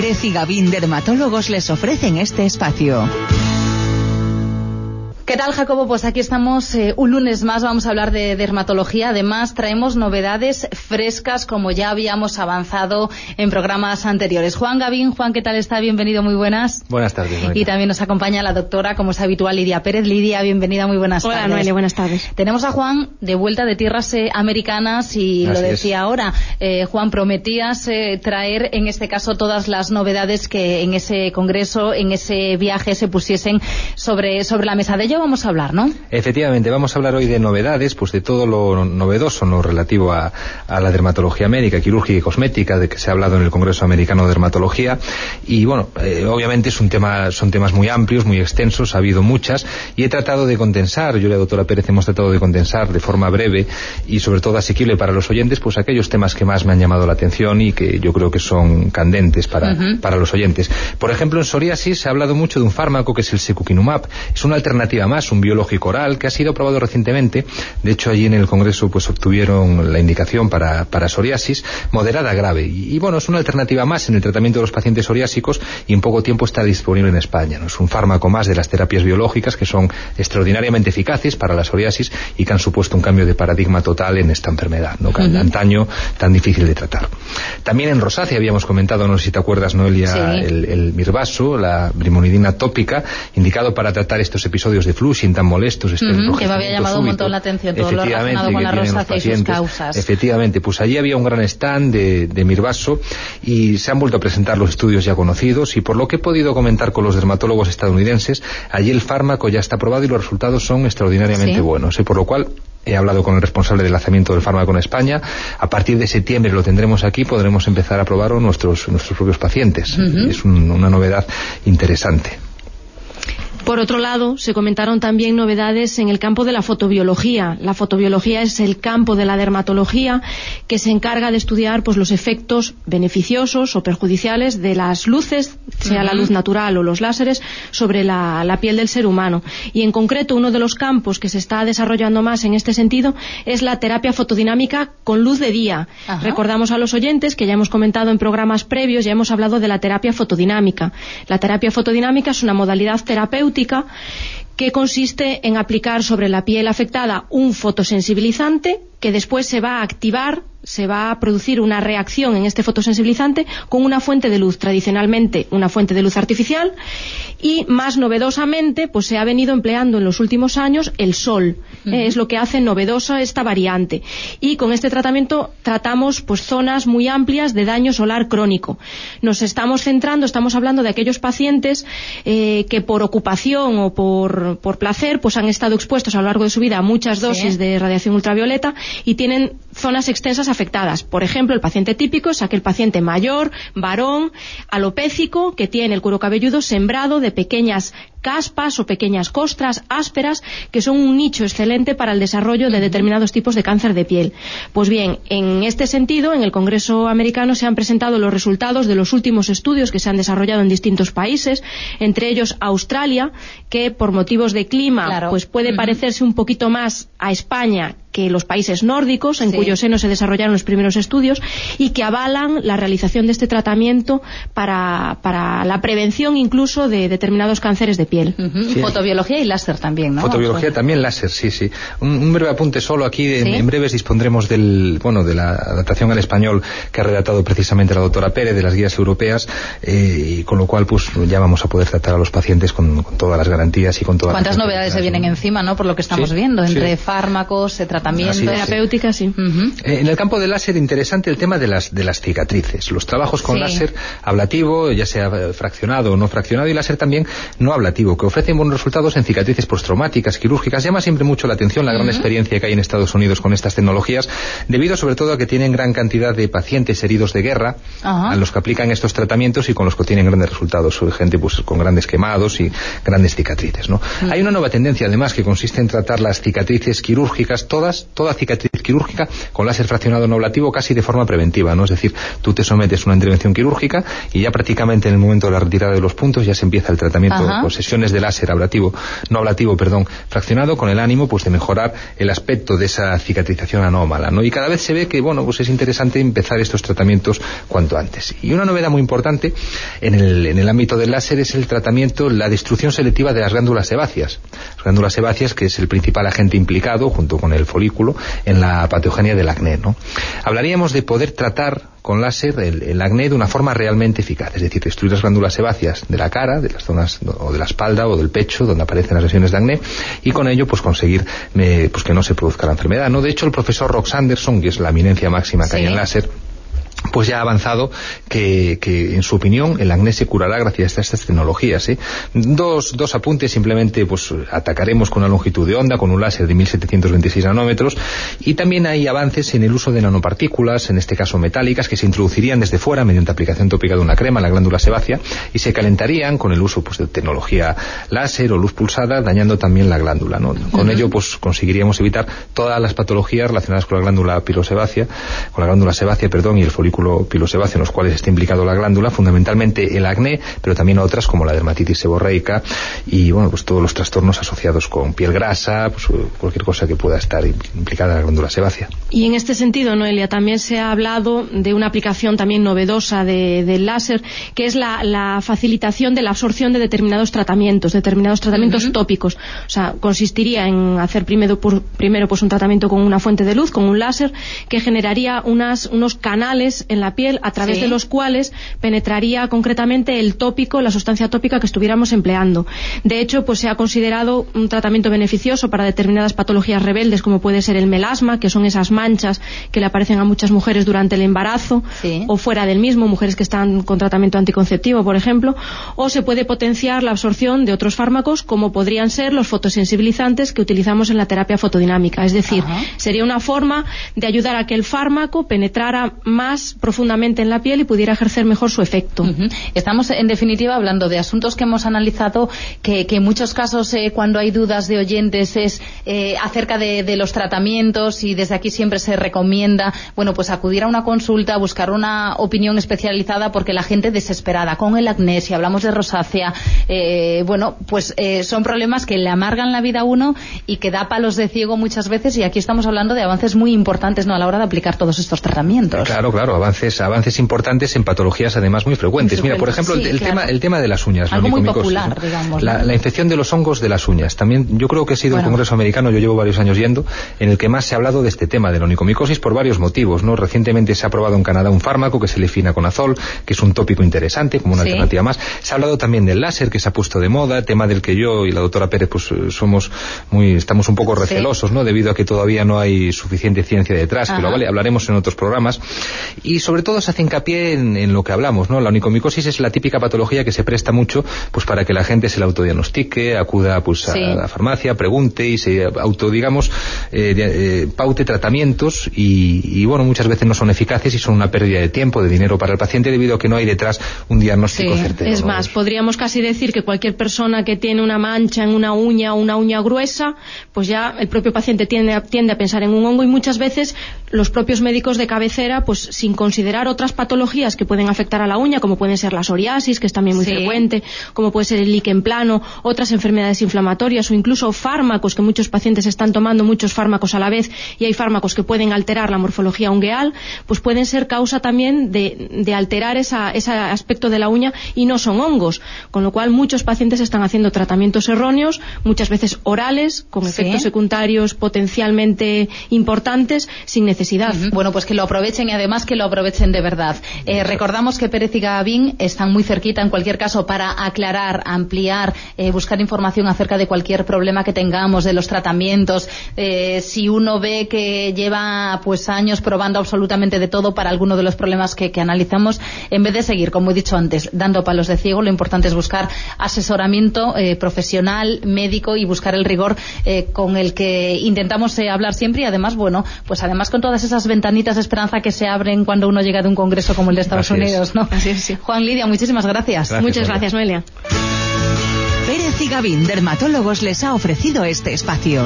Pérez y Gavín Dermatólogos les ofrecen este espacio. ¿Qué tal, Jacobo? Pues aquí estamos eh, un lunes más, vamos a hablar de dermatología. Además, traemos novedades frescas, como ya habíamos avanzado en programas anteriores. Juan Gavín, Juan, ¿qué tal está? Bienvenido, muy buenas. Buenas tardes. Y también nos acompaña la doctora, como es habitual, Lidia Pérez. Lidia, bienvenida, muy buenas Hola, tardes. Noelia, buenas tardes. Tenemos a Juan de vuelta de tierras eh, americanas y Así lo es. decía ahora. Eh, Juan, prometías eh, traer, en este caso, todas las novedades que en ese congreso, en ese viaje, se pusiesen sobre, sobre la mesa. De ello vamos a hablar, ¿no? Efectivamente, vamos a hablar hoy de novedades, pues de todo lo novedoso, lo relativo a, a la dermatología médica, quirúrgica y cosmética, de que se ha hablado en el Congreso Americano de Dermatología. Y bueno, eh, obviamente es un tema, son temas muy amplios, muy extensos, ha habido muchas, y he tratado de condensar, yo y la doctora Pérez hemos tratado de condensar de forma breve y sobre todo asequible para los oyentes, pues aquellos temas que más me han llamado la atención y que yo creo que son candentes para, para los oyentes. Por ejemplo, en psoriasis se ha hablado mucho de un fármaco que es el secukinumab. Es una alternativa más, un biológico oral que ha sido aprobado recientemente. De hecho, allí en el Congreso pues obtuvieron la indicación para, para psoriasis moderada grave. Y, y, bueno, es una alternativa más en el tratamiento de los pacientes psoriásicos y en poco tiempo está disponible en España. ¿no? Es un fármaco más de las terapias biológicas que son extraordinariamente eficaces para la psoriasis y que han supuesto un cambio de paradigma total en esta enfermedad, ¿no? que Ujú. antaño tan difícil de tratar. También en rosácea habíamos comentado, no sé si te acuerdas, Noelia, Sí. el, el mirvaso, la brimonidina tópica, indicado para tratar estos episodios de flushing tan molestos, este Ujú, que me había llamado un montón la atención, todo lo Efectivamente, relacionado con la rosácea y sus causas. Efectivamente, pues allí había un gran stand de, de mirvaso y se han vuelto a presentar los estudios ya conocidos y por lo que he podido comentar con los dermatólogos estadounidenses, allí el fármaco ya está aprobado y los resultados son extraordinariamente Sí. buenos. Y por lo cual He hablado con el responsable del lanzamiento del fármaco en España. A partir de septiembre lo tendremos aquí, podremos empezar a probarlo nuestros, nuestros propios pacientes. Es un- una novedad interesante. Por otro lado, se comentaron también novedades en el campo de la fotobiología. La fotobiología es el campo de la dermatología que se encarga de estudiar pues, los efectos beneficiosos o perjudiciales de las luces, sea la luz natural o los láseres, sobre la, la piel del ser humano. Y en concreto, uno de los campos que se está desarrollando más en este sentido es la terapia fotodinámica con luz de día. Recordamos a los oyentes que ya hemos comentado en programas previos, ya hemos hablado de la terapia fotodinámica. La terapia fotodinámica es una modalidad terapéutica que consiste en aplicar sobre la piel afectada un fotosensibilizante que después se va a activar, se va a producir una reacción en este fotosensibilizante con una fuente de luz, tradicionalmente una fuente de luz artificial, y más novedosamente, pues se ha venido empleando en los últimos años el sol. Eh, es lo que hace novedosa esta variante. Y con este tratamiento tratamos pues zonas muy amplias de daño solar crónico. Nos estamos centrando, estamos hablando de aquellos pacientes eh, que por ocupación o por, por placer pues han estado expuestos a lo largo de su vida a muchas Sí. dosis de radiación ultravioleta y tienen zonas extensas afectadas. Por ejemplo, el paciente típico es aquel paciente mayor, varón, alopécico, que tiene el cuero cabelludo sembrado de pequeñas caspas o pequeñas costras ásperas que son un nicho excelente para el desarrollo de determinados tipos de cáncer de piel. Pues bien, en este sentido, en el Congreso americano se han presentado los resultados de los últimos estudios que se han desarrollado en distintos países, entre ellos Australia, que por motivos de clima Claro. pues puede parecerse un poquito más a España que los países nórdicos, en Sí. cuyo seno se desarrollaron los primeros estudios, y que avalan la realización de este tratamiento para, para la prevención incluso de determinados cánceres de piel. Sí. Fotobiología y láser también, ¿no? Fotobiología también láser, sí, sí. Un, un breve apunte solo aquí. En, Sí. en breves dispondremos del, bueno, de la adaptación al español que ha redactado precisamente la doctora Pérez de las guías europeas, eh, y con lo cual, pues, ya vamos a poder tratar a los pacientes con, con todas las garantías y con todas ¿Cuántas las novedades se vienen encima, no? Por lo que estamos Sí, viendo, entre sí. fármacos, tratamientos. Sí. Terapéutica, sí. Eh, En el campo del láser, interesante el tema de las, de las cicatrices. Los trabajos con Sí. láser ablativo, ya sea eh, fraccionado o no fraccionado, y láser también no ablativo, que ofrecen buenos resultados en cicatrices postraumáticas, quirúrgicas. Llama siempre mucho la atención la gran experiencia que hay en Estados Unidos con estas tecnologías, debido sobre todo a que tienen gran cantidad de pacientes heridos de guerra, a los que aplican estos tratamientos y con los que tienen grandes resultados. Gente pues, con grandes quemados y grandes cicatrices. ¿no? Hay una nueva tendencia, además, que consiste en tratar las cicatrices quirúrgicas, todas todas, toda cicatriz quirúrgica con láser fraccionado no ablativo casi de forma preventiva, ¿no? Es decir, tú te sometes a una intervención quirúrgica y ya prácticamente en el momento de la retirada de los puntos ya se empieza el tratamiento con sesiones de láser ablativo, no ablativo, perdón, fraccionado con el ánimo pues de mejorar el aspecto de esa cicatrización anómala, ¿no? Y cada vez se ve que, bueno, pues es interesante empezar estos tratamientos cuanto antes. Y una novedad muy importante en el, en el ámbito del láser es el tratamiento, la destrucción selectiva de las glándulas sebáceas. Las glándulas sebáceas, que es el principal agente implicado, junto con el folículo, en la patogenia del acné, ¿no? Hablaríamos de poder tratar con láser el, acné de una forma realmente eficaz, es decir, destruir las glándulas sebáceas de la cara, de las zonas o de la espalda o del pecho donde aparecen las lesiones de acné y con ello pues conseguir eh, pues que no se produzca la enfermedad. ¿no? De hecho, el profesor Rox Anderson, que es la eminencia máxima que hay en láser, pues ya ha avanzado que, en su opinión el acné se curará gracias a estas tecnologías. ¿eh? Dos, dos apuntes simplemente pues atacaremos con una longitud de onda con un láser de 1726 nanómetros y también hay avances en el uso de nanopartículas, en este caso metálicas, que se introducirían desde fuera mediante aplicación tópica de una crema en la glándula sebácea y se calentarían con el uso pues, de tecnología láser o luz pulsada dañando también la glándula. ¿no? Con ello pues conseguiríamos evitar todas las patologías relacionadas con la glándula pilosebácea, con la glándula sebácea, perdón, y el folículo pilosebáceo en los cuales está implicado la glándula, fundamentalmente el acné, pero también otras como la dermatitis seborreica y bueno, pues todos los trastornos asociados con piel grasa, pues cualquier cosa que pueda estar implicada en la glándula sebácea. Y en este sentido, Noelia, también se ha hablado de una aplicación también novedosa del láser, que es la, facilitación de la absorción de determinados tratamientos, determinados tratamientos tópicos. O sea, consistiría en hacer primero, primero pues un tratamiento con una fuente de luz, con un láser, que generaría unas, unos canales en la piel a través de los cuales penetraría concretamente el tópico, la sustancia tópica que estuviéramos empleando. De hecho, pues se ha considerado un tratamiento beneficioso para determinadas patologías rebeldes como puede ser el melasma, que son esas manchas que le aparecen a muchas mujeres durante el embarazo o fuera del mismo, mujeres que están con tratamiento anticonceptivo, por ejemplo, o se puede potenciar la absorción de otros fármacos como podrían ser los fotosensibilizantes que utilizamos en la terapia fotodinámica. Es decir, sería una forma de ayudar a que el fármaco penetrara más profundamente en la piel y pudiera ejercer mejor su efecto. Estamos, en definitiva, hablando de asuntos que hemos analizado, que, en muchos casos, eh, cuando hay dudas de oyentes, es eh, acerca de, los tratamientos y desde aquí siempre se recomienda, bueno, pues acudir a una consulta, buscar una opinión especializada, porque la gente desesperada con el acné, si hablamos de rosácea, eh, bueno, pues son problemas que le amargan la vida a uno y que da palos de ciego muchas veces y aquí estamos hablando de avances muy importantes ¿no? a la hora de aplicar todos estos tratamientos. Claro, claro, avances, avances importantes en patologías además muy frecuentes. Mira, por ejemplo, el, tema, el tema de las uñas. Algo muy popular, digamos. La, infección de los hongos de las uñas. También, yo creo que he sido el Congreso Americano, yo llevo varios años yendo, en el que más se ha hablado de este tema, de la onicomicosis, por varios motivos, ¿no? Recientemente se ha aprobado en Canadá un fármaco que se le fina con azol, que es un tópico interesante, como una alternativa más. Se ha hablado también del láser, que se ha puesto de moda, tema del que yo y la doctora Pérez, pues eh, somos muy, estamos un poco recelosos, ¿no? Debido a que todavía no hay suficiente ciencia detrás, que lo vale, hablaremos en otros programas. Y sobre todo se hace hincapié en, lo que hablamos, ¿no? La onicomicosis es la típica patología que se presta mucho pues para que la gente se la autodiagnostique, acuda pues a la farmacia, pregunte y se auto, digamos, eh, eh, paute tratamientos y, bueno, muchas veces no son eficaces y son una pérdida de tiempo, de dinero para el paciente debido a que no hay detrás un diagnóstico certero. Es más, podríamos casi decir que cualquier persona que tiene una mancha en una uña o una uña gruesa, pues ya el propio paciente tiende, tiende a pensar en un hongo y muchas veces los propios médicos de cabecera, pues sin considerar otras patologías que pueden afectar a la uña, como pueden ser la psoriasis, que es también muy frecuente, como puede ser el líquen plano, otras enfermedades inflamatorias o incluso fármacos que muchos pacientes están tomando muchos fármacos a la vez y hay fármacos que pueden alterar la morfología ungueal, pues pueden ser causa también de, alterar ese aspecto de la uña y no son hongos, con lo cual muchos pacientes están haciendo tratamientos erróneos, muchas veces orales, con efectos secundarios potencialmente importantes, sin necesidad. Bueno, pues que lo aprovechen y además que lo aprovechen de verdad. Eh, recordamos que Pérez y Gavín están muy cerquita, en cualquier caso, para aclarar, ampliar, eh, buscar información acerca de cualquier problema que tengamos, de los tratamientos. Eh, si uno ve que lleva pues años probando absolutamente de todo para alguno de los problemas que, analizamos, en vez de seguir, como he dicho antes, dando palos de ciego, lo importante es buscar asesoramiento profesional, médico y buscar el rigor con el que intentamos hablar siempre y además, bueno, pues además con todas esas ventanitas de esperanza que se abren cuando uno llega de un congreso como el de Estados Unidos, ¿no? Así es, sí. Juan Lidia, muchísimas gracias. Muchas gracias, Noelia. Pérez y Gavín, dermatólogos, les ha ofrecido este espacio.